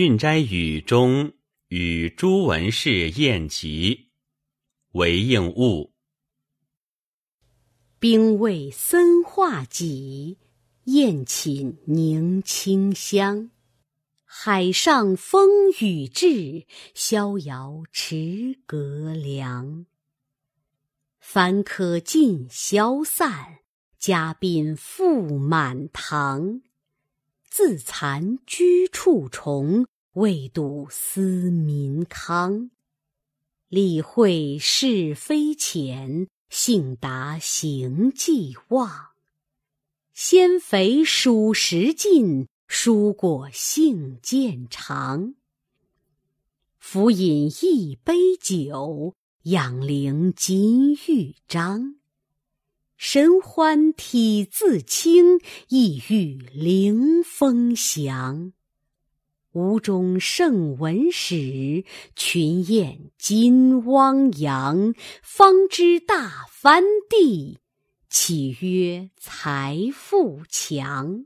训斋语中与朱文氏宴集，为应物。兵卫森化戟，宴寝凝清香。海上风雨至，逍遥池阁凉。凡客尽消散，嘉宾复满堂。自惭居处重，未睹思民康。理会是非浅，性达行迹忘。鲜肥数十尽，蔬果性渐长。浮饮一杯酒，养灵金玉章。神欢体自清，意欲灵风翔。吴中圣文史，群雁金汪洋。方知大藩地，岂曰财富强？